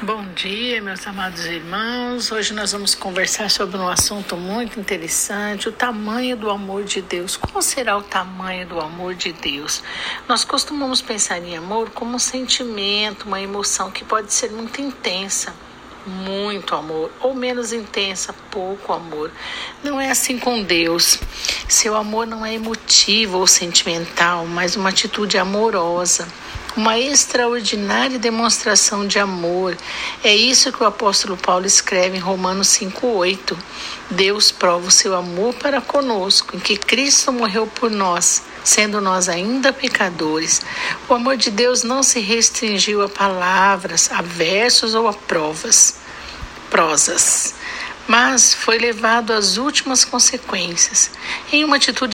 Bom dia, meus amados irmãos. Hoje nós vamos conversar sobre um assunto muito interessante: o tamanho do amor de Deus. Qual será o tamanho do amor de Deus? Nós costumamos pensar em amor como um sentimento, uma emoção que pode ser muito intensa, muito amor, ou menos intensa, pouco amor. Não é assim com Deus. Seu amor não é emotivo ou sentimental, mas uma atitude amorosa uma extraordinária demonstração de amor. É isso que o apóstolo Paulo escreve em Romanos 5:8. Deus prova o seu amor para conosco, em que Cristo morreu por nós, sendo nós ainda pecadores. O amor de Deus não se restringiu a palavras, a versos ou a provas, prosas, mas foi levado às últimas consequências, em uma atitude